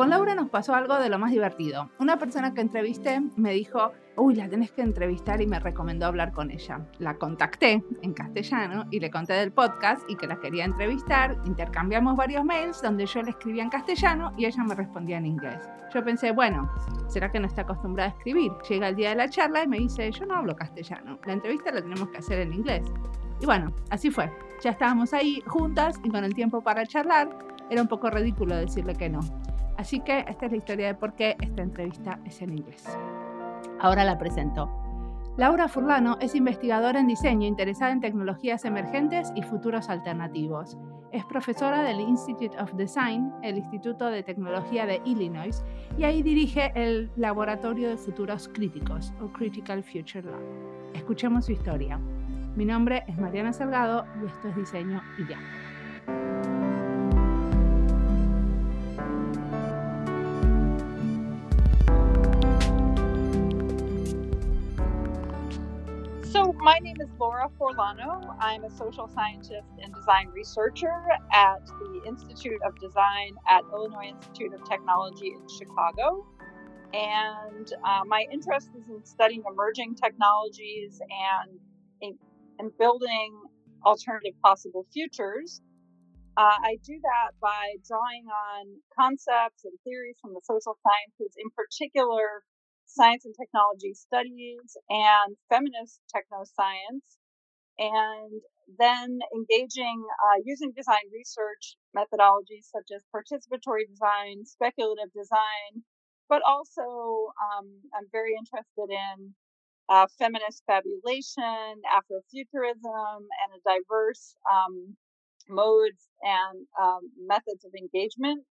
Con Laura nos pasó algo de lo más divertido. Una persona que entrevisté me dijo, uy, la tenés que entrevistar y me recomendó hablar con ella. La contacté en castellano y le conté del podcast y que la quería entrevistar. Intercambiamos varios mails donde yo le escribía en castellano y ella me respondía en inglés. Yo pensé, bueno, ¿será que no está acostumbrada a escribir? Llega el día de la charla y me dice, yo no hablo castellano. La entrevista la tenemos que hacer en inglés. Y bueno, así fue. Ya estábamos ahí juntas y con el tiempo para charlar, era un poco ridículo decirle que no. Así que esta es la historia de por qué esta entrevista es en inglés. Ahora la presento. Laura Furlano es investigadora en diseño interesada en tecnologías emergentes y futuros alternativos. Es profesora del Institute of Design, el Instituto de Tecnología de Illinois, y ahí dirige el Laboratorio de Futuros Críticos, o Critical Future Lab. Escuchemos su historia. Mi nombre es Mariana Salgado y esto es Diseño y Ya. My name is Laura Forlano. I'm a social scientist and design researcher at the Institute of Design at Illinois Institute of Technology in Chicago. And uh, my interest is in studying emerging technologies and and building alternative possible futures. Uh, I do that by drawing on concepts and theories from the social sciences, in particular, science and technology studies and feminist technoscience, and then engaging uh, using design research methodologies such as participatory design, speculative design, but also um, I'm very interested in uh, feminist fabulation, Afrofuturism, and a diverse um, modes and um, methods of engagement.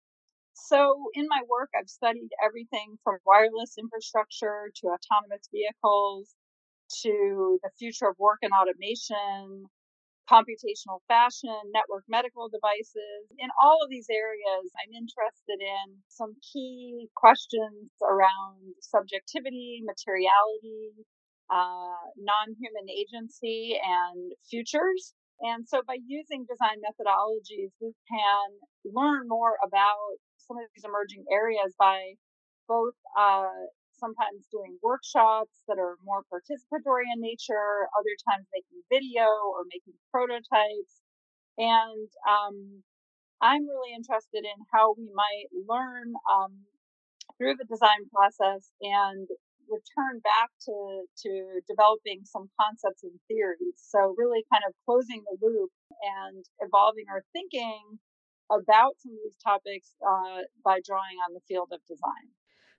So, in my work, I've studied everything from wireless infrastructure to autonomous vehicles to the future of work and automation, computational fashion, network medical devices. In all of these areas, I'm interested in some key questions around subjectivity, materiality, uh, non human agency and futures. And so by using design methodologies, we can learn more about some of these emerging areas by both uh, sometimes doing workshops that are more participatory in nature, other times making video or making prototypes. And um, I'm really interested in how we might learn um, through the design process and return back to to developing some concepts and theories. So really kind of closing the loop and evolving our thinking about some of these topics uh, by drawing on the field of design.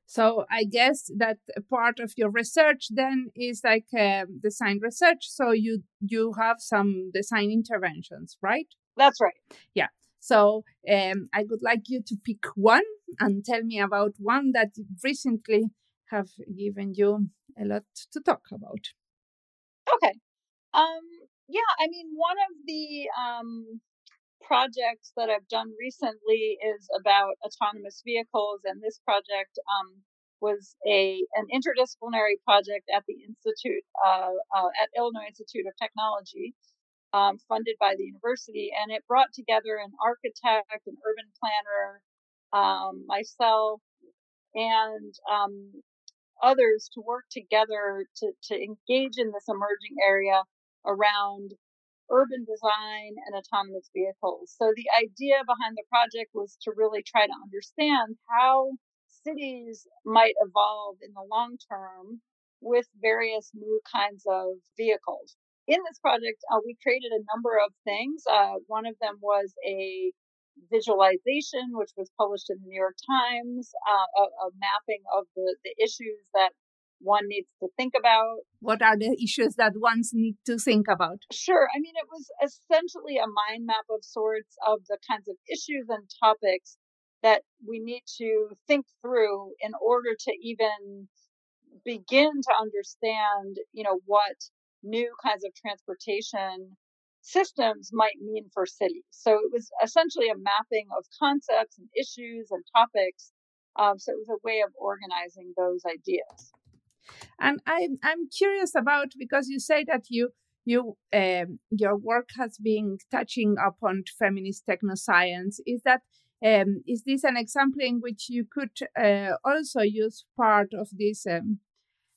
So I guess that part of your research then is like uh, design research. So you you have some design interventions, right? That's right. Yeah. So um, I would like you to pick one and tell me about one that recently have given you a lot to talk about. Okay. Um, yeah, I mean, one of the um, projects that I've done recently is about autonomous vehicles, and this project um, was a an interdisciplinary project at the Institute uh, uh, at Illinois Institute of Technology, um, funded by the university, and it brought together an architect, an urban planner, um, myself, and um, others to work together to, to engage in this emerging area around urban design and autonomous vehicles. So the idea behind the project was to really try to understand how cities might evolve in the long term with various new kinds of vehicles. In this project, uh, we created a number of things. Uh, one of them was a visualization, which was published in the New York Times, uh, a, a, mapping of the, the issues that one needs to think about. What are the issues that ones need to think about? Sure. I mean, it was essentially a mind map of sorts of the kinds of issues and topics that we need to think through in order to even begin to understand, you know, what new kinds of transportation systems might mean for cities. So it was essentially a mapping of concepts and issues and topics. Um, so it was a way of organizing those ideas. And I, I'm curious about because you say that you you um, your work has been touching upon feminist technoscience. Is that Um, is this an example in which you could uh, also use part of this um,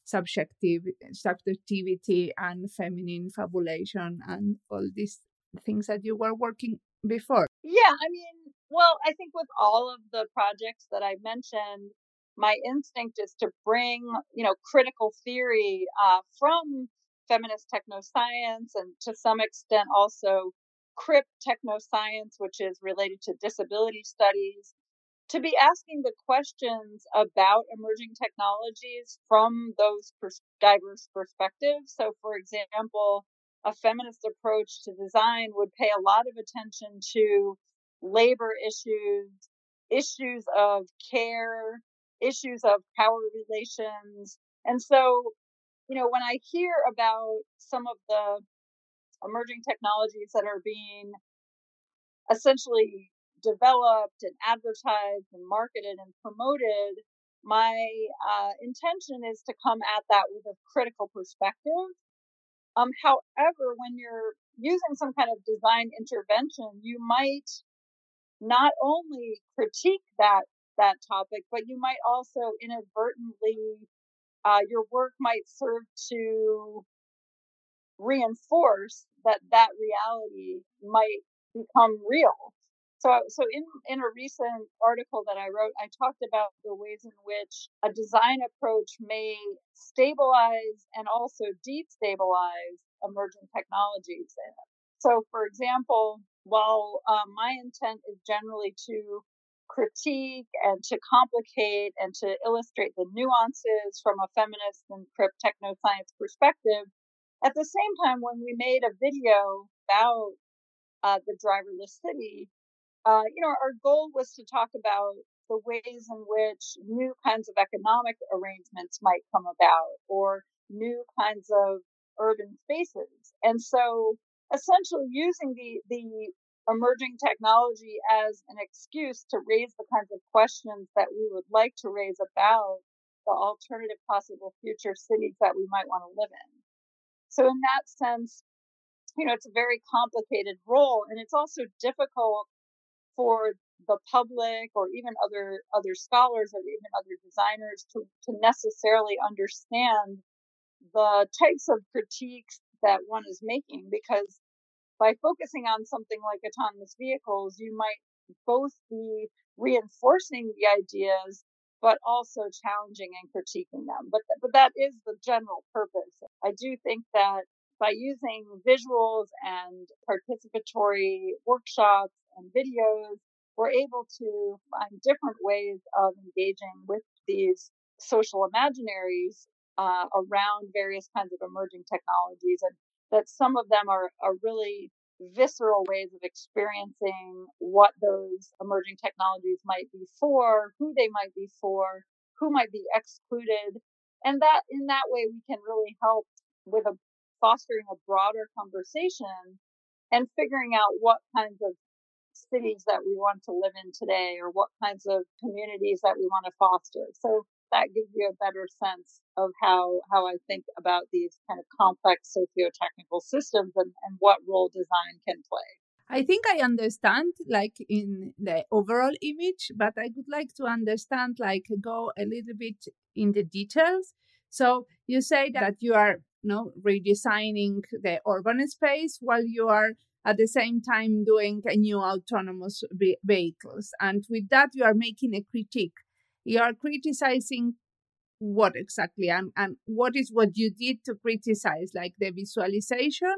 subjective subjectivity and feminine fabulation and all these things that you were working before? Yeah, I mean, well, I think with all of the projects that I mentioned, my instinct is to bring, you know, critical theory uh, from feminist technoscience and to some extent also CRIP technoscience, which is related to disability studies, to be asking the questions about emerging technologies from those pers- diverse perspectives. So, for example, a feminist approach to design would pay a lot of attention to labor issues, issues of care, issues of power relations. And so, you know, when I hear about some of the emerging technologies that are being essentially developed and advertised and marketed and promoted, my uh, intention is to come at that with a critical perspective. Um, however, when you're using some kind of design intervention, you might not only critique that that topic, but you might also inadvertently uh, your work might serve to reinforce that that reality might become real. So, so in, in a recent article that I wrote, I talked about the ways in which a design approach may stabilize and also destabilize emerging technologies. So, for example, while um, my intent is generally to critique and to complicate and to illustrate the nuances from a feminist and crip techno science perspective, at the same time, when we made a video about uh, the driverless city, uh, you know, our goal was to talk about the ways in which new kinds of economic arrangements might come about or new kinds of urban spaces. And so essentially using the, the emerging technology as an excuse to raise the kinds of questions that we would like to raise about the alternative possible future cities that we might want to live in. So in that sense, you know, it's a very complicated role and it's also difficult for the public or even other other scholars or even other designers to, to necessarily understand the types of critiques that one is making because by focusing on something like autonomous vehicles you might both be reinforcing the ideas but also challenging and critiquing them. But, but that is the general purpose. I do think that by using visuals and participatory workshops and videos, we're able to find different ways of engaging with these social imaginaries uh, around various kinds of emerging technologies, and that some of them are, are really visceral ways of experiencing what those emerging technologies might be for, who they might be for, who might be excluded. And that in that way we can really help with a fostering a broader conversation and figuring out what kinds of cities that we want to live in today or what kinds of communities that we want to foster. So that gives you a better sense of how how I think about these kind of complex socio-technical systems and, and what role design can play. I think I understand like in the overall image, but I would like to understand like go a little bit in the details. So you say that you are you know, redesigning the urban space while you are at the same time doing a new autonomous vehicles. And with that, you are making a critique you are criticizing what exactly and, and what is what you did to criticize like the visualization?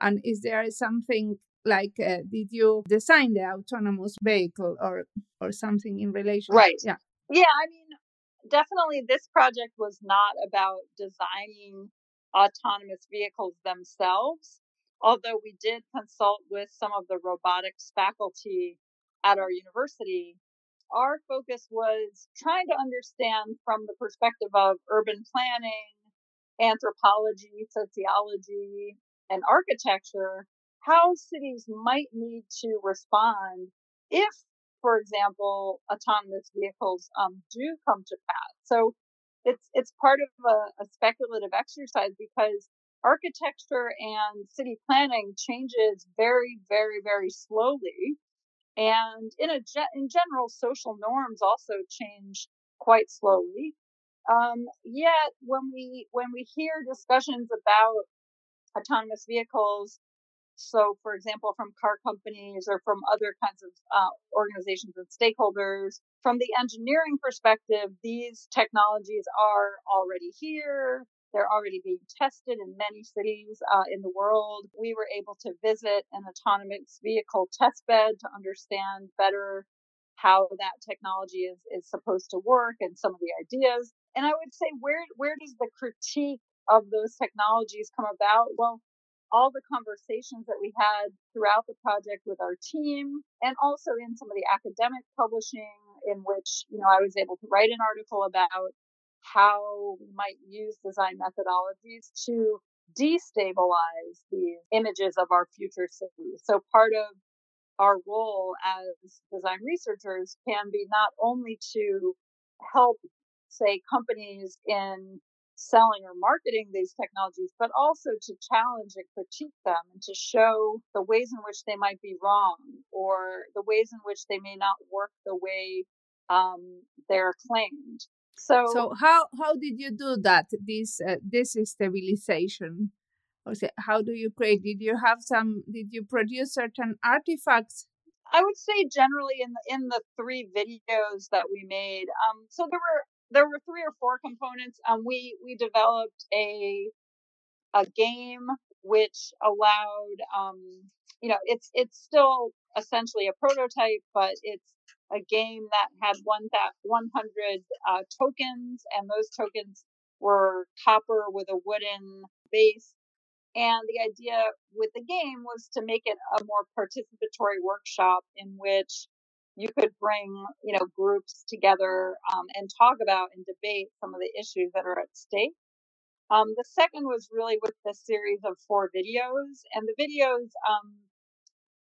And is there something like uh, did you design the autonomous vehicle or or something in relation right. Yeah. Yeah i mean definitely this project was not about designing autonomous vehicles themselves although we did consult with some of the robotics faculty at our university our focus was trying to understand from the perspective of urban planning, anthropology, sociology, and architecture how cities might need to respond if, for example, autonomous vehicles um, do come to pass. So it's it's part of a, a speculative exercise because architecture and city planning changes very, very, very slowly And in a in general, social norms also change quite slowly. Um, yet when we when we hear discussions about autonomous vehicles, so for example, from car companies or from other kinds of uh, organizations and stakeholders, from the engineering perspective, these technologies are already here. They're already being tested in many cities uh, in the world. We were able to visit an autonomous vehicle test bed to understand better how that technology is, is supposed to work and some of the ideas. And I would say, where, where does the critique of those technologies come about? Well, all the conversations that we had throughout the project with our team and also in some of the academic publishing in which, you know, I was able to write an article about how we might use design methodologies to destabilize the images of our future cities. So part of our role as design researchers can be not only to help, say, companies in selling or marketing these technologies, but also to challenge and critique them and to show the ways in which they might be wrong or the ways in which they may not work the way um, they're claimed. So, so how how did you do that? This uh, this stabilization. How do you create? Did you have some? Did you produce certain artifacts? I would say generally in the in the three videos that we made. Um, so there were there were three or four components. Um, we we developed a a game which allowed um, you know it's it's still essentially a prototype, but it's a game that had one that 100 uh, tokens, and those tokens were copper with a wooden base. And the idea with the game was to make it a more participatory workshop in which you could bring, you know, groups together um, and talk about and debate some of the issues that are at stake. Um, the second was really with the series of four videos, and the videos um,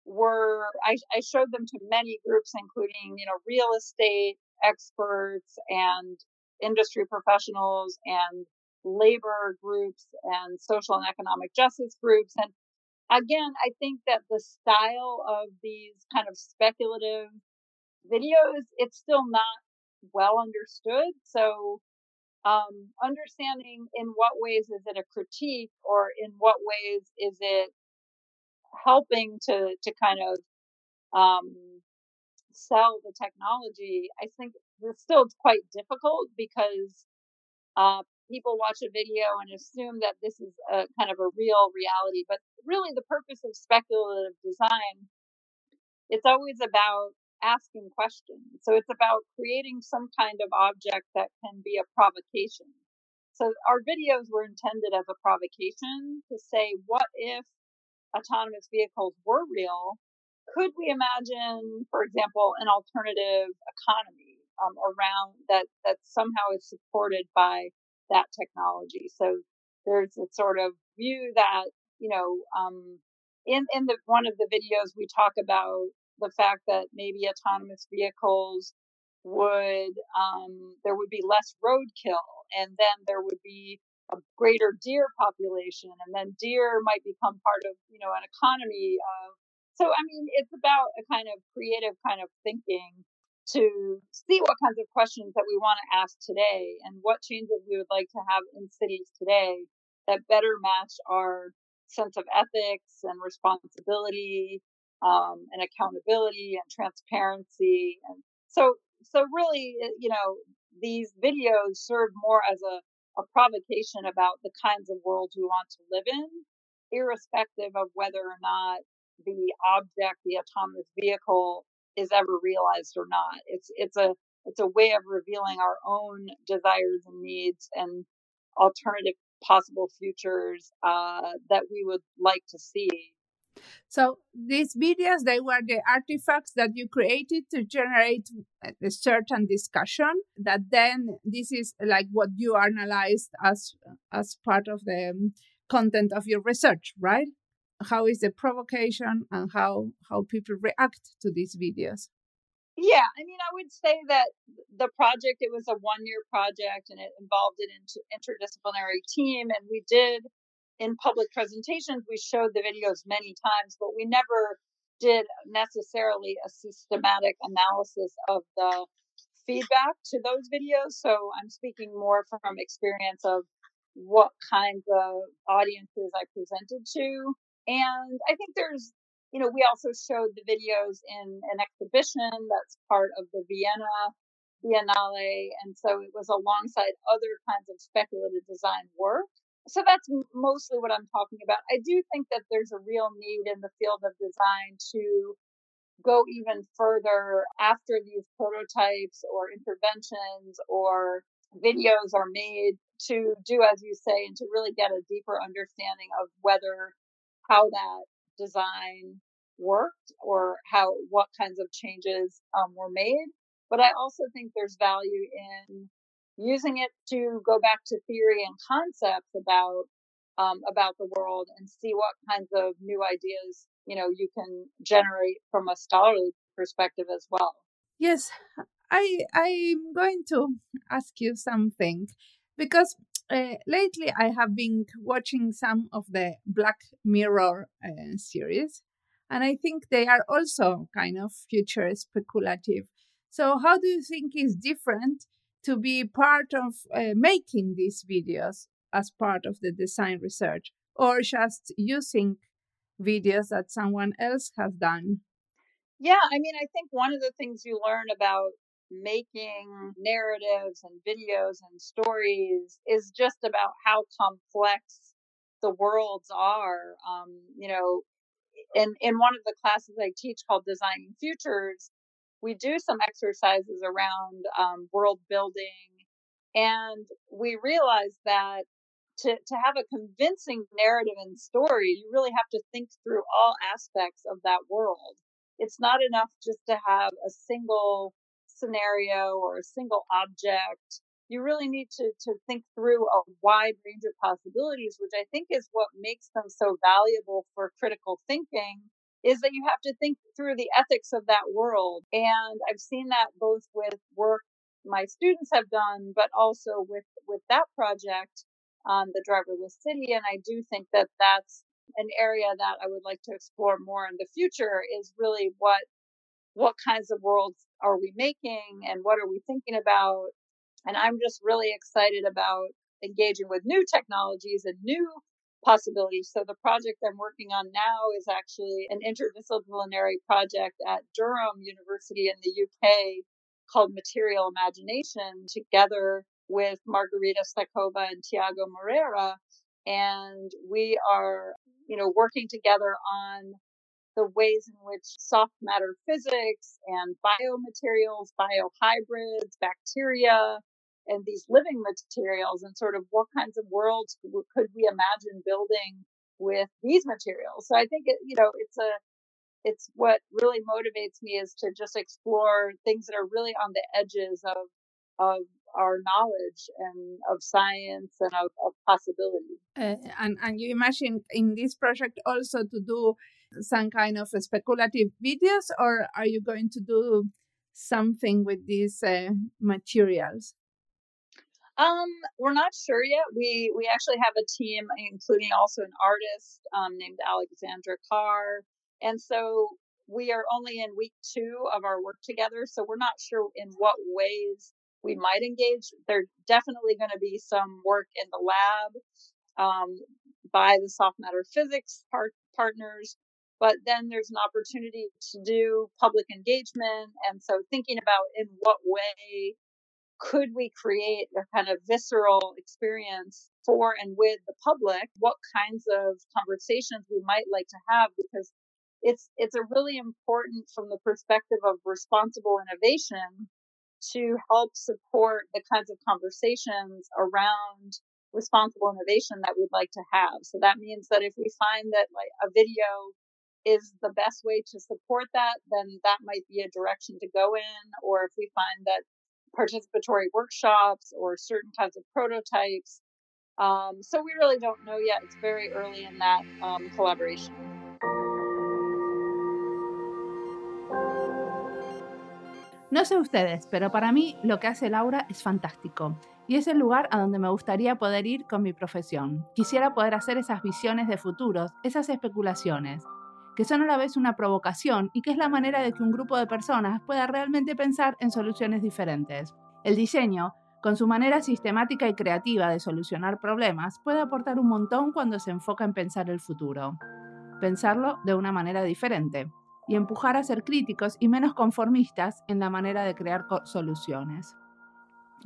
were I, I showed them to many groups, including you know real estate experts and industry professionals and labor groups and social and economic justice groups. And again, I think that the style of these kind of speculative videos, it's still not well understood. So um, understanding in what ways is it a critique or in what ways is it helping to to kind of um, sell the technology, I think it's still quite difficult because uh, people watch a video and assume that this is a kind of a real reality. But really, the purpose of speculative design, it's always about asking questions. So it's about creating some kind of object that can be a provocation. So our videos were intended as a provocation to say, what if autonomous vehicles were real, could we imagine, for example, an alternative economy um, around that that somehow is supported by that technology? So there's a sort of view that you know, um, in in the one of the videos we talk about the fact that maybe autonomous vehicles would um, there would be less roadkill, and then there would be a greater deer population and then deer might become part of you know an economy of so i mean it's about a kind of creative kind of thinking to see what kinds of questions that we want to ask today and what changes we would like to have in cities today that better match our sense of ethics and responsibility um, and accountability and transparency and so so really you know these videos serve more as a a provocation about the kinds of worlds we want to live in, irrespective of whether or not the object, the autonomous vehicle, is ever realized or not. It's it's a it's a way of revealing our own desires and needs and alternative possible futures uh, that we would like to see so these videos, they were the artifacts that you created to generate a certain discussion that then this is like what you analyzed as as part of the um, content of your research, right? How is the provocation and how how people react to these videos? Yeah, I mean, I would say that the project it was a one year project and it involved an interdisciplinary team, and we did in public presentations, we showed the videos many times, but we never did necessarily a systematic analysis of the feedback to those videos. So I'm speaking more from experience of what kinds of audiences I presented to. And I think there's, you know, we also showed the videos in an exhibition that's part of the Vienna Biennale. And so it was alongside other kinds of speculative design work. So that's mostly what I'm talking about. I do think that there's a real need in the field of design to go even further after these prototypes or interventions or videos are made to do as you say and to really get a deeper understanding of whether how that design worked or how what kinds of changes um, were made but i also think there's value in using it to go back to theory and concepts about um, about the world and see what kinds of new ideas you know you can generate from a scholarly perspective as well. Yes i i'm going to ask you something because uh, lately i have been watching some of the black mirror uh, series and i think they are also kind of future speculative. So how do you think is different to be part of uh, making these videos as part of the design research or just using videos that someone else has done? Yeah, I mean, I think one of the things you learn about making narratives and videos and stories is just about how complex the worlds are. Um, you know, in in one of the classes I teach called Designing Futures, we do some exercises around um, world building, and we realize that to, to have a convincing narrative and story, you really have to think through all aspects of that world. It's not enough just to have a single scenario or a single object. You really need to, to think through a wide range of possibilities, which I think is what makes them so valuable for critical thinking is that you have to think through the ethics of that world. And I've seen that both with work my students have done, but also with, with that project on the driverless city. And I do think that that's an area that I would like to explore more in the future is really what, what kinds of worlds are we making and what are we thinking about? And I'm just really excited about engaging with new technologies and new possibilities. So the project I'm working on now is actually an interdisciplinary project at Durham University in the UK called Material Imagination together with Margarita Staykova and Tiago Moreira. And we are, you know, working together on the ways in which soft matter physics and biomaterials, biohybrids, bacteria, and these living materials and sort of what kinds of worlds could we imagine building with these materials. So I think it, you know, it's a, it's what really motivates me is to just explore things that are really on the edges of, of our knowledge and of science and of, of possibility. Uh, and, and you imagine in this project also to do some kind of speculative videos or are you going to do something with these uh, materials? Um, we're not sure yet. We we actually have a team, including also an artist um, named Alexandra Carr, and so we are only in week two of our work together. So we're not sure in what ways we might engage. There's definitely going to be some work in the lab um, by the soft matter physics part- partners, but then there's an opportunity to do public engagement, and so thinking about in what way could we create a kind of visceral experience for and with the public? What kinds of conversations we might like to have because it's it's a really important from the perspective of responsible innovation to help support the kinds of conversations around responsible innovation that we'd like to have. So that means that if we find that like a video is the best way to support that, then that might be a direction to go in. Or if we find that participatory workshops or certain kinds of prototypes. Um, so we really don't know yet. It's very early in that um, collaboration. No sé ustedes, pero para mí lo que hace Laura es fantástico y es el lugar a donde me gustaría poder ir con mi profesión. Quisiera poder hacer esas visiones de futuros, esas especulaciones. Que son a la vez una provocación y que es la manera de que un grupo de personas pueda realmente pensar en soluciones diferentes. El diseño, con su manera sistemática y creativa de solucionar problemas, puede aportar un montón cuando se enfoca en pensar el futuro. Pensarlo de una manera diferente y empujar a ser críticos y menos conformistas en la manera de crear soluciones.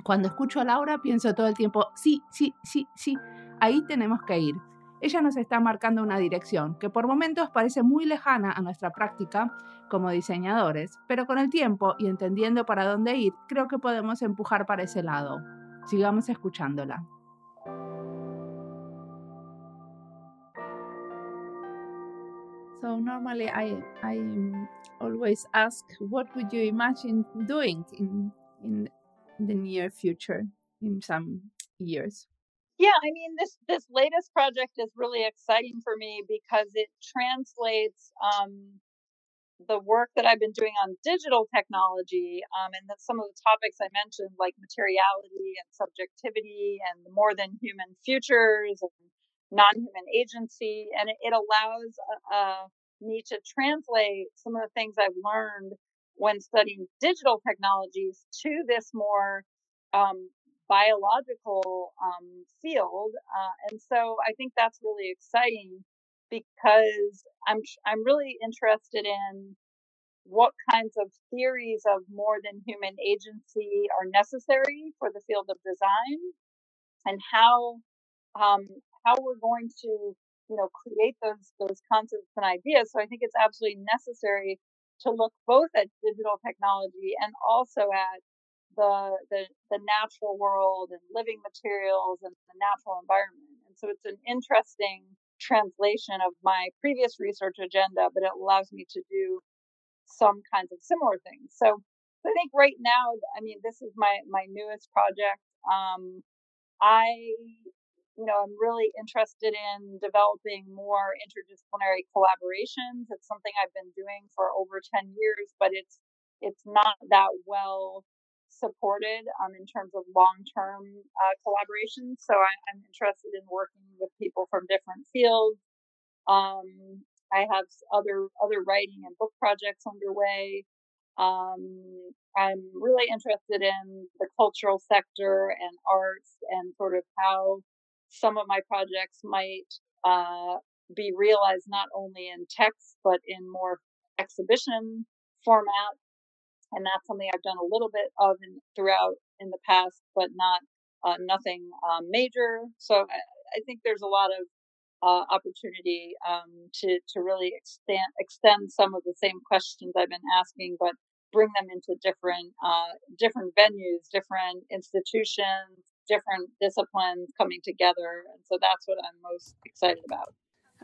Cuando escucho a Laura pienso todo el tiempo, sí, sí, sí, sí, ahí tenemos que ir. Ella nos está marcando una dirección que por momentos parece muy lejana a nuestra práctica como diseñadores, pero con el tiempo y entendiendo para dónde ir, creo que podemos empujar para ese lado. Sigamos escuchándola. So normally I I always ask what would you imagine doing in in the near future in some years. Yeah, I mean this this latest project is really exciting for me because it translates um, the work that I've been doing on digital technology um, and some of the topics I mentioned, like materiality and subjectivity and more than human futures and non-human agency, and it, it allows uh, uh, me to translate some of the things I've learned when studying digital technologies to this more um, biological um, field. Uh, and so I think that's really exciting because I'm I'm really interested in what kinds of theories of more than human agency are necessary for the field of design, and how um, how we're going to you know create those those concepts and ideas. So I think it's absolutely necessary to look both at digital technology and also at the, the the natural world and living materials and the natural environment. And so it's an interesting translation of my previous research agenda, but it allows me to do some kinds of similar things. So I think right now, I mean, this is my my newest project. Um, I you know, I'm really interested in developing more interdisciplinary collaborations. It's something I've been doing for over 10 years, but it's it's not that well supported um, in terms of long-term uh, collaborations. So I, am interested in working with people from different fields. Um, I have other other writing and book projects underway. Um, I'm really interested in the cultural sector and arts and sort of how some of my projects might uh, be realized not only in text but in more exhibition format and that's something I've done a little bit of in, throughout in the past, but not uh, nothing um, major. So I, I, think there's a lot of uh, opportunity um, to to really extend extend some of the same questions I've been asking, but bring them into different uh, different venues, different institutions, different disciplines coming together, and so that's what I'm most excited about.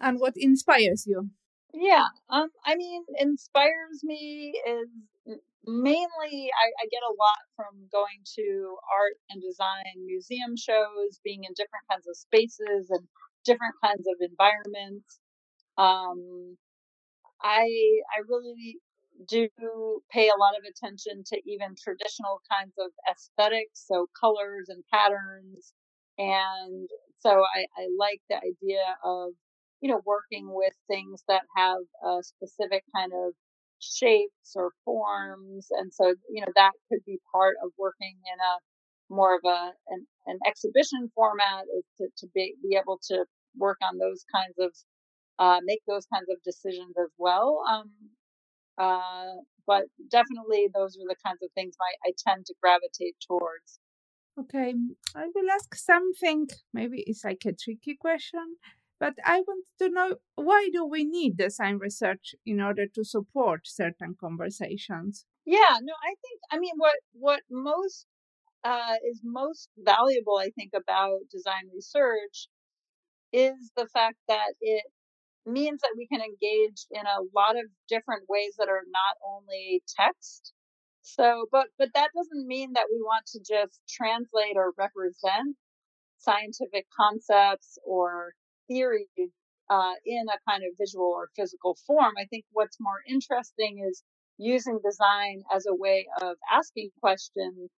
And what inspires you? Yeah, um, I mean, inspires me is mainly I, I, get a lot from going to art and design museum shows, being in different kinds of spaces and different kinds of environments. Um, I I really do pay a lot of attention to even traditional kinds of aesthetics, so colors and patterns, and so I, I like the idea of you know working with things that have a specific kind of shapes or forms. And so, you know, that could be part of working in a more of a an, an exhibition format is to, to be, be able to work on those kinds of uh, make those kinds of decisions as well. Um, uh, but definitely those are the kinds of things I tend to gravitate towards. Okay, I will ask something. Maybe it's like a tricky question. But I want to know why do we need design research in order to support certain conversations? Yeah, no, I think I mean what what most uh, is most valuable, I think, about design research is the fact that it means that we can engage in a lot of different ways that are not only text. So, but but that doesn't mean that we want to just translate or represent scientific concepts or theory uh, in a kind of visual or physical form. I think what's more interesting is using design as a way of asking questions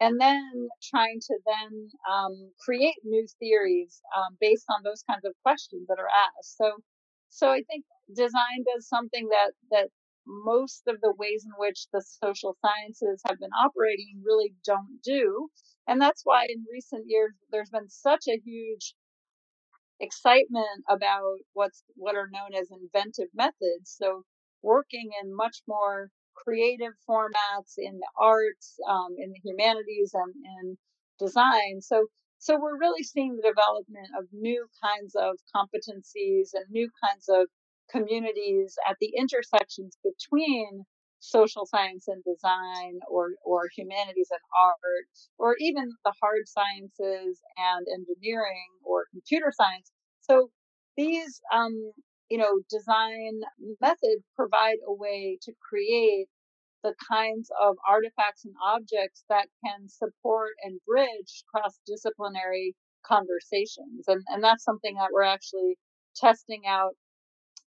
and then trying to then um, create new theories um, based on those kinds of questions that are asked. So, so I think design does something that that most of the ways in which the social sciences have been operating really don't do. And that's why in recent years there's been such a huge excitement about what's what are known as inventive methods. So working in much more creative formats in the arts, um, in the humanities, and in design. So so we're really seeing the development of new kinds of competencies and new kinds of communities at the intersections between social science and design or, or humanities and art or even the hard sciences and engineering or computer science. So these um, you know design methods provide a way to create the kinds of artifacts and objects that can support and bridge cross disciplinary conversations. And, and that's something that we're actually testing out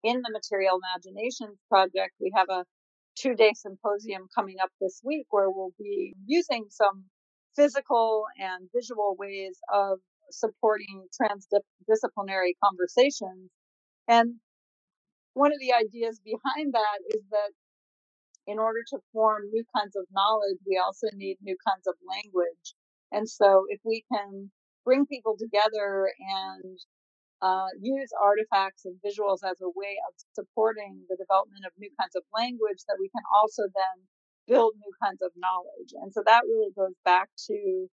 in the Material Imagination Project, we have a two day symposium coming up this week where we'll be using some physical and visual ways of supporting transdisciplinary conversations. And one of the ideas behind that is that in order to form new kinds of knowledge, we also need new kinds of language. And so if we can bring people together and uh, use artifacts and visuals as a way of supporting the development of new kinds of language that we can also then build new kinds of knowledge. And so that really goes back to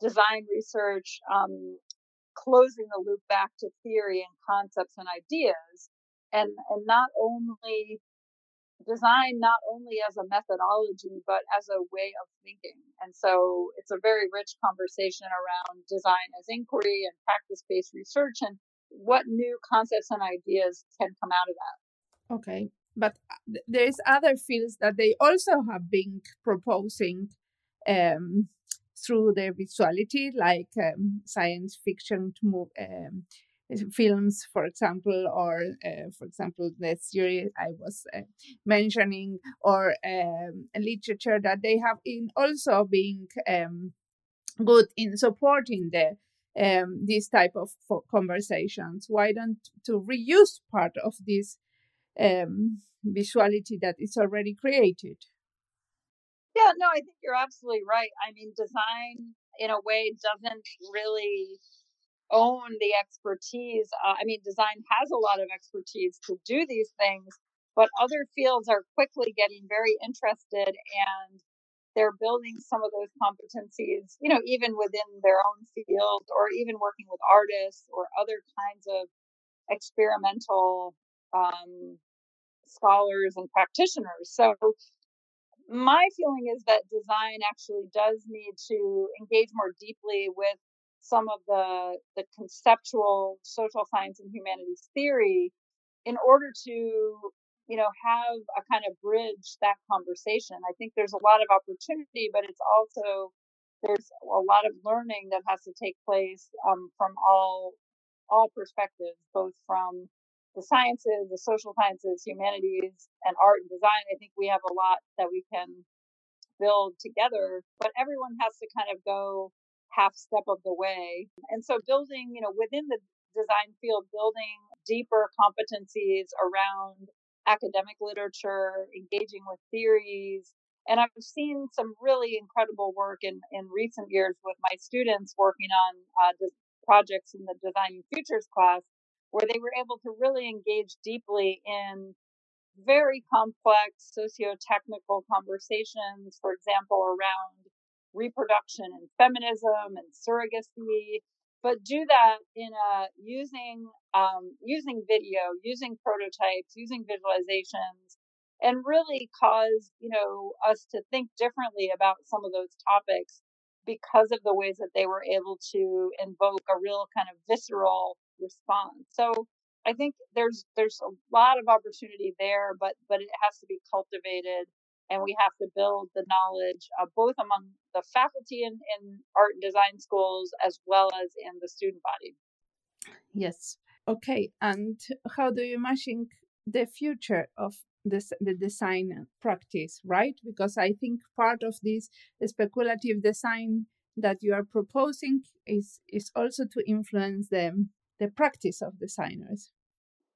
design research, um, closing the loop back to theory and concepts and ideas, and, and not only design not only as a methodology but as a way of thinking and so it's a very rich conversation around design as inquiry and practice-based research and what new concepts and ideas can come out of that. Okay, but uh, there is other fields that they also have been proposing um, through their visuality, like um, science fiction move, um, films, for example, or uh, for example, the series I was uh, mentioning, or um, literature that they have in also being um, good in supporting the um, these type of conversations? Why don't to reuse part of this um, visuality that is already created? Yeah, no, I think you're absolutely right. I mean, design in a way doesn't really own the expertise. Uh, I mean, design has a lot of expertise to do these things, but other fields are quickly getting very interested and they're building some of those competencies, you know, even within their own field or even working with artists or other kinds of experimental um, scholars and practitioners. So my feeling is that design actually does need to engage more deeply with some of the the conceptual social science and humanities theory in order to you know, have a kind of bridge that conversation. I think there's a lot of opportunity, but it's also there's a lot of learning that has to take place um, from all all perspectives, both from the sciences, the social sciences, humanities, and art and design. I think we have a lot that we can build together, but everyone has to kind of go half step of the way. And so building, you know, within the design field, building deeper competencies around academic literature, engaging with theories. And I've seen some really incredible work in, in recent years with my students working on uh, projects in the Designing Futures class, where they were able to really engage deeply in very complex socio-technical conversations, for example, around reproduction and feminism and surrogacy, but do that in a using um, using video, using prototypes, using visualizations, and really cause you know us to think differently about some of those topics because of the ways that they were able to invoke a real kind of visceral response. So I think there's there's a lot of opportunity there, but but it has to be cultivated and we have to build the knowledge uh, both among the faculty in, in art and design schools as well as in the student body. Yes. Okay. And how do you imagine the future of this, the design practice, right? Because I think part of this speculative design that you are proposing is is also to influence the the practice of designers.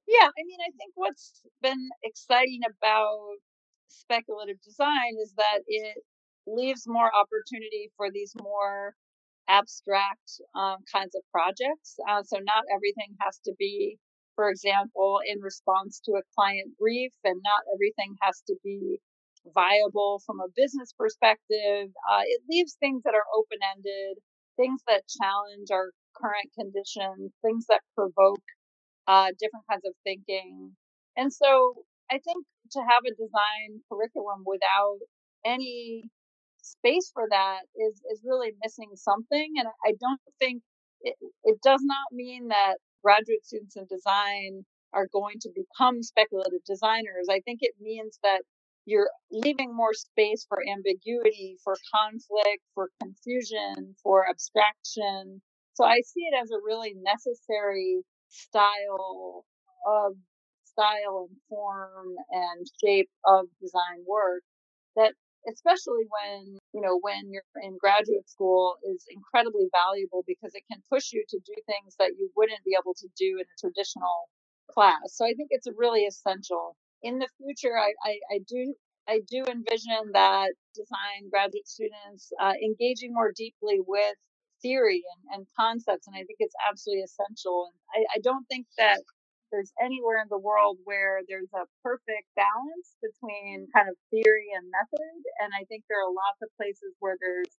Yeah, I mean, I think what's been exciting about speculative design is that it leaves more opportunity for these more abstract um, kinds of projects. Uh, so not everything has to be, for example, in response to a client brief, and not everything has to be viable from a business perspective. Uh, it leaves things that are open ended, things that challenge our current conditions, things that provoke uh, different kinds of thinking. And so I think to have a design curriculum without any space for that is is really missing something and i don't think it, it does not mean that graduate students in design are going to become speculative designers. I think it means that you're leaving more space for ambiguity for conflict for confusion for abstraction. So i see it as a really necessary style of style and form and shape of design work that especially when you know when you're in graduate school is incredibly valuable because it can push you to do things that you wouldn't be able to do in a traditional class so i think it's a really essential in the future i, I, I do I do envision that design graduate students uh, engaging more deeply with theory and, and concepts, and I think it's absolutely essential. And I, I don't think that there's anywhere in the world where there's a perfect balance between kind of theory and method. And I think there are lots of places where there's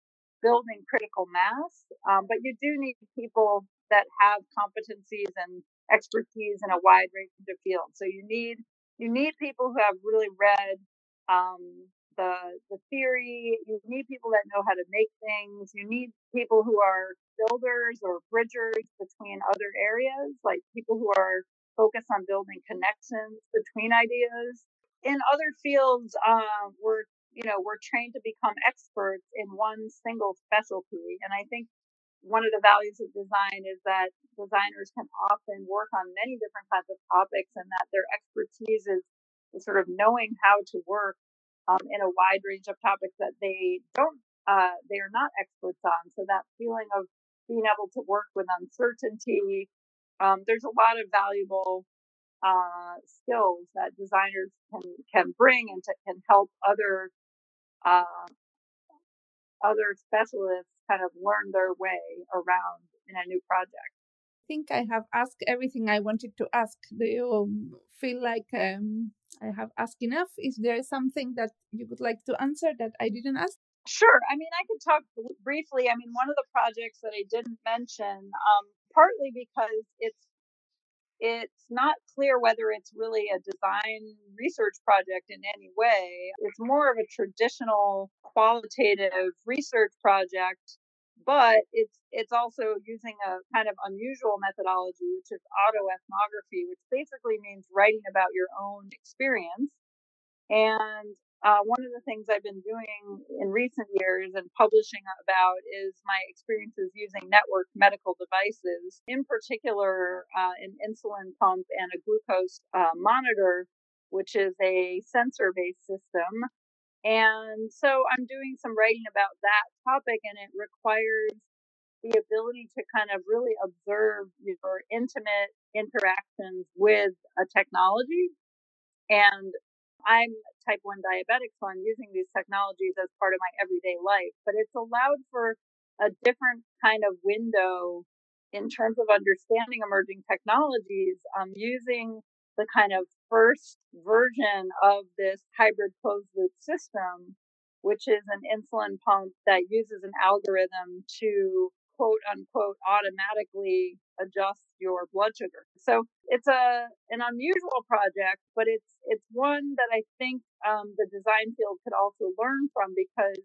building critical mass, um, but you do need people that have competencies and expertise in a wide range of fields. So you need you need people who have really read um, the the theory. You need people that know how to make things. You need people who are builders or bridgers between other areas, like people who are focus on building connections between ideas. In other fields, uh, we're you know we're trained to become experts in one single specialty, and I think one of the values of design is that designers can often work on many different kinds of topics, and that their expertise is, sort of knowing how to work um, in a wide range of topics that they don't uh, they are not experts on. So that feeling of being able to work with uncertainty, um, there's a lot of valuable uh, skills that designers can can bring and to, can help other uh, other specialists kind of learn their way around in a new project. I think I have asked everything I wanted to ask. Do you feel like um, I have asked enough? Is there something that you would like to answer that I didn't ask? Sure. I mean, I could talk briefly. I mean, one of the projects that I didn't mention, um, partly because it's it's not clear whether it's really a design research project in any way. It's more of a traditional qualitative research project, but it's it's also using a kind of unusual methodology, which is autoethnography, which basically means writing about your own experience. And uh, one of the things I've been doing in recent years and publishing about is my experiences using network medical devices, in particular, uh, an insulin pump and a glucose uh, monitor, which is a sensor based system. And so I'm doing some writing about that topic, and it requires the ability to kind of really observe your intimate interactions with a technology and I'm type 1 diabetic, so I'm using these technologies as part of my everyday life. But it's allowed for a different kind of window in terms of understanding emerging technologies, um, using the kind of first version of this hybrid closed loop system, which is an insulin pump that uses an algorithm to quote unquote automatically adjust your blood sugar. So it's a an unusual project, but it's it's one that I think um, the design field could also learn from because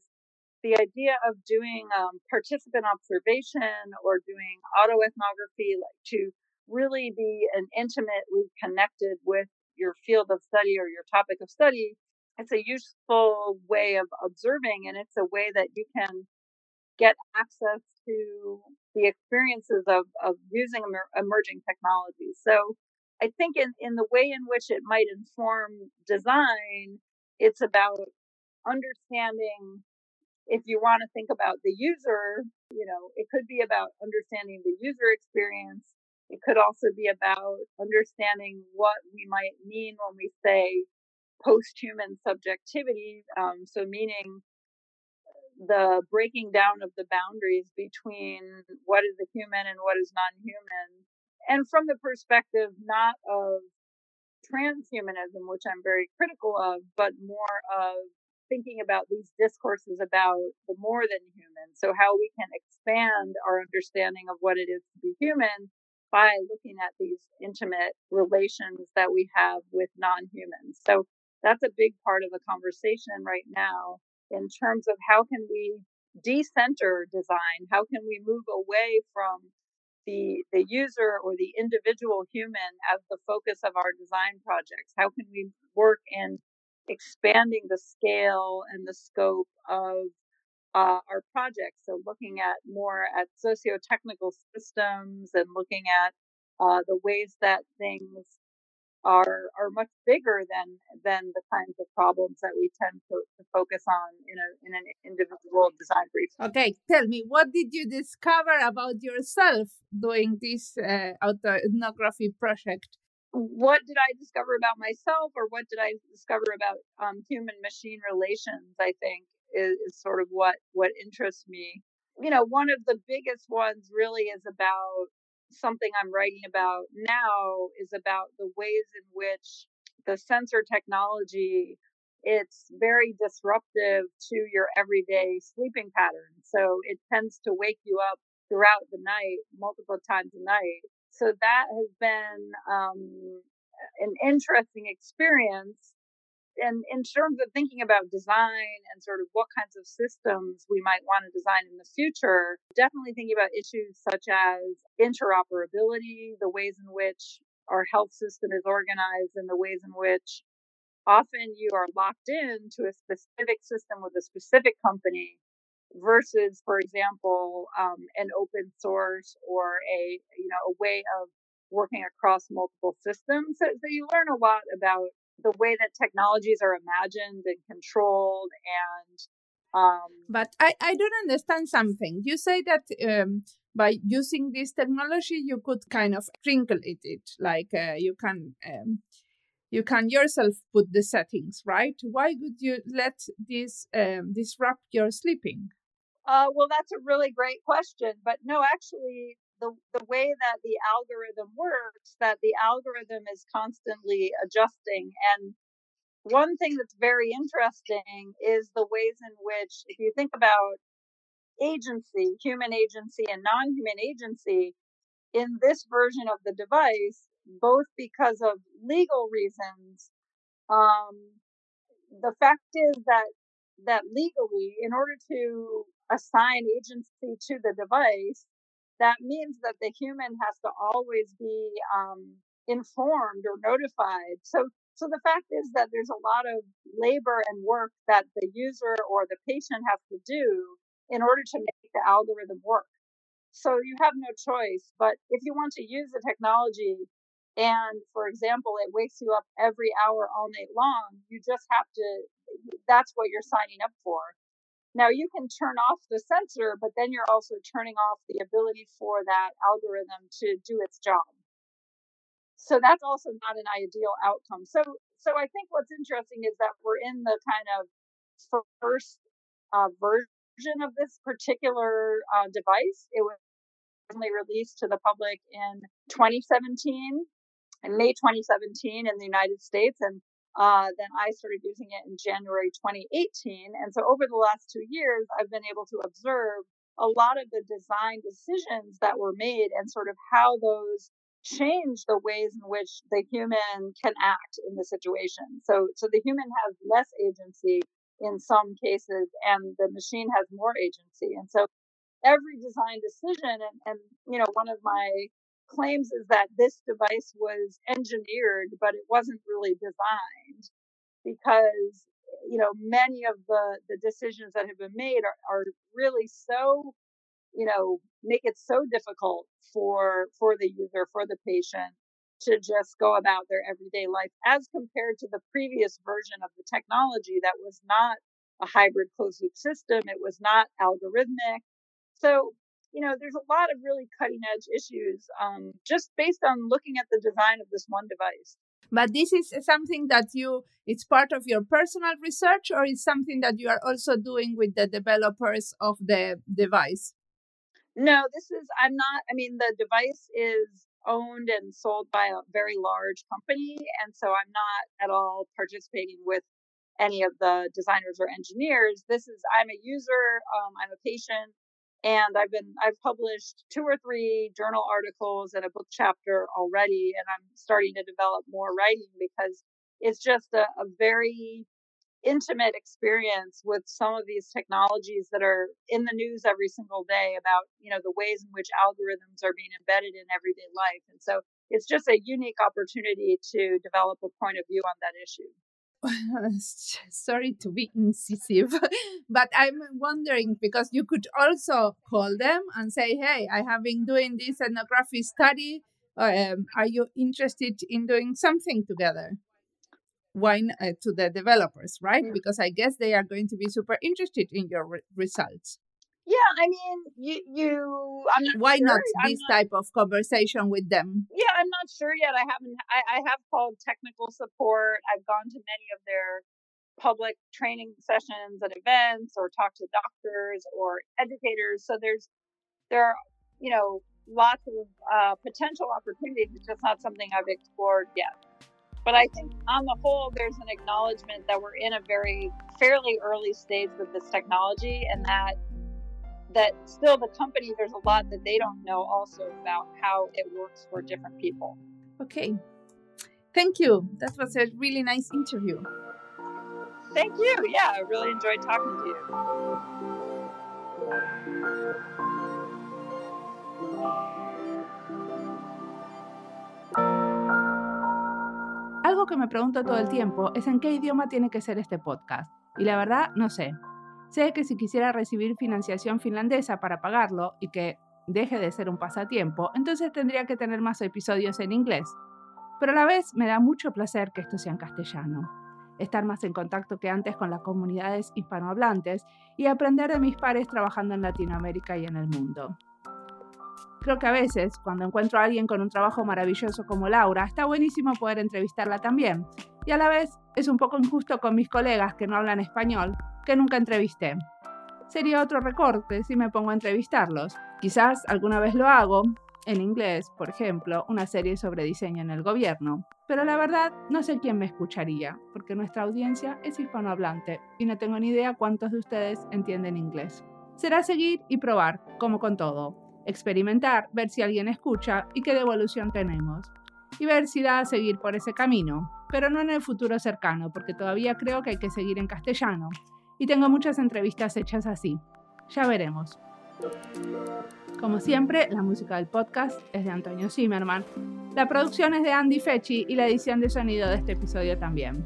the idea of doing um, participant observation or doing autoethnography, like to really be an intimately connected with your field of study or your topic of study, it's a useful way of observing, and it's a way that you can get access to the experiences of, of using emer- emerging technologies. So I think in, in the way in which it might inform design, it's about understanding if you want to think about the user, you know, it could be about understanding the user experience It could also be about understanding what we might mean when we say post human subjectivity. Um, so, meaning the breaking down of the boundaries between what is a human and what is non human. And from the perspective not of transhumanism, which I'm very critical of, but more of thinking about these discourses about the more than human. So, how we can expand our understanding of what it is to be human by looking at these intimate relations that we have with non humans. So, that's a big part of the conversation right now in terms of how can we decenter design? How can we move away from the, the user or the individual human as the focus of our design projects? How can we work in expanding the scale and the scope of uh, our projects? So looking at more at socio-technical systems and looking at uh, the ways that things are are much bigger than than the kinds of problems that we tend to, to focus on in a in an individual design brief. Okay, tell me, what did you discover about yourself doing this uh, autoethnography project? What did I discover about myself, or what did I discover about um, human machine relations? I think is, is sort of what what interests me. You know, one of the biggest ones really is about something I'm writing about now is about the ways in which the sensor technology it's very disruptive to your everyday sleeping pattern. So it tends to wake you up throughout the night, multiple times a night. So that has been um, an interesting experience and in terms of thinking about design and sort of what kinds of systems we might want to design in the future, definitely thinking about issues such as interoperability, the ways in which our health system is organized, and the ways in which often you are locked in to a specific system with a specific company versus, for example, um, an open source or a you know a way of working across multiple systems. So, so you learn a lot about the way that technologies are imagined and controlled and um, but I, I don't understand something. You say that um, by using this technology you could kind of crinkle it, it like uh, you can um, you can yourself put the settings right? Why would you let this um, disrupt your sleeping? Uh, well that's a really great question but no actually the, the way that the algorithm works, that the algorithm is constantly adjusting. And one thing that's very interesting is the ways in which, if you think about agency, human agency and non human agency, in this version of the device, both because of legal reasons, um, the fact is that that legally, in order to assign agency to the device, that means that the human has to always be um, informed or notified. So, so the fact is that there's a lot of labor and work that the user or the patient has to do in order to make the algorithm work. So you have no choice. But if you want to use the technology and, for example, it wakes you up every hour all night long, you just have to, that's what you're signing up for. Now you can turn off the sensor, but then you're also turning off the ability for that algorithm to do its job. So that's also not an ideal outcome. So, so I think what's interesting is that we're in the kind of first uh, version of this particular uh, device. It was only released to the public in 2017, in May 2017 in the United States, and uh, then I started using it in January 2018. And so over the last two years, I've been able to observe a lot of the design decisions that were made and sort of how those change the ways in which the human can act in the situation. So, so the human has less agency in some cases and the machine has more agency. And so every design decision and, and you know, one of my claims is that this device was engineered, but it wasn't really designed because you know many of the the decisions that have been made are, are really so you know make it so difficult for for the user for the patient to just go about their everyday life as compared to the previous version of the technology that was not a hybrid closed loop system. It was not algorithmic. So you know, there's a lot of really cutting edge issues um, just based on looking at the design of this one device. But this is something that you, it's part of your personal research, or it's something that you are also doing with the developers of the device? No, this is, I'm not, I mean, the device is owned and sold by a very large company. And so I'm not at all participating with any of the designers or engineers. This is, I'm a user, um, I'm a patient, and I've been, I've published two or three journal articles and a book chapter already. And I'm starting to develop more writing because it's just a, a very intimate experience with some of these technologies that are in the news every single day about you know the ways in which algorithms are being embedded in everyday life and so it's just a unique opportunity to develop a point of view on that issue sorry to be incisive but i'm wondering because you could also call them and say hey i have been doing this ethnography study um, are you interested in doing something together wine uh, to the developers, right? Because I guess they are going to be super interested in your re- results. Yeah, I mean, you, you I'm not Why sure. not this not, type of conversation with them? Yeah, I'm not sure yet. I haven't. I, I have called technical support. I've gone to many of their public training sessions and events, or talked to doctors or educators. So there's there are you know lots of uh, potential opportunities. It's just not something I've explored yet. But I think on the whole, there's an acknowledgement that we're in a very fairly early stage with this technology and that that still the company there's a lot that they don't know also about how it works for different people. Okay. Thank you. That was a really nice interview. Thank you. Yeah, I really enjoyed talking to you. Algo que me pregunto todo el tiempo es en qué idioma tiene que ser este podcast. Y la verdad, no sé. Sé que si quisiera recibir financiación finlandesa para pagarlo y que deje de ser un pasatiempo, entonces tendría que tener más episodios en inglés. Pero a la vez me da mucho placer que esto sea en castellano, estar más en contacto que antes con las comunidades hispanohablantes y aprender de mis pares trabajando en Latinoamérica y en el mundo. Creo que a veces, cuando encuentro a alguien con un trabajo maravilloso como Laura, está buenísimo poder entrevistarla también. Y a la vez es un poco injusto con mis colegas que no hablan español, que nunca entrevisté. Sería otro recorte si me pongo a entrevistarlos. Quizás alguna vez lo hago, en inglés, por ejemplo, una serie sobre diseño en el gobierno. Pero la verdad, no sé quién me escucharía, porque nuestra audiencia es hispanohablante y no tengo ni idea cuántos de ustedes entienden inglés. Será seguir y probar, como con todo experimentar, ver si alguien escucha y qué devolución tenemos. Y ver si da a seguir por ese camino, pero no en el futuro cercano, porque todavía creo que hay que seguir en castellano. Y tengo muchas entrevistas hechas así. Ya veremos. Como siempre, la música del podcast es de Antonio Zimmerman, la producción es de Andy Fechi y la edición de sonido de este episodio también.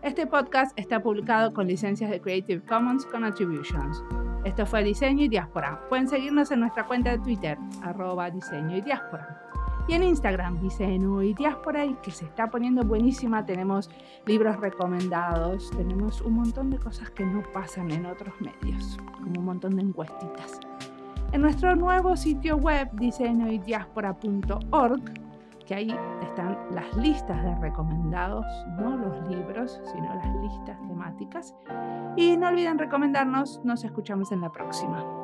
Este podcast está publicado con licencias de Creative Commons con Attributions. Esto fue Diseño y Diáspora. Pueden seguirnos en nuestra cuenta de Twitter, arroba diseño y diáspora. Y en Instagram, Diseño y Diáspora, y que se está poniendo buenísima. Tenemos libros recomendados, tenemos un montón de cosas que no pasan en otros medios, como un montón de encuestitas. En nuestro nuevo sitio web, diseñoydiaspora.org, que ahí están las listas de recomendados, no los libros, sino las listas temáticas. Y no olviden recomendarnos, nos escuchamos en la próxima.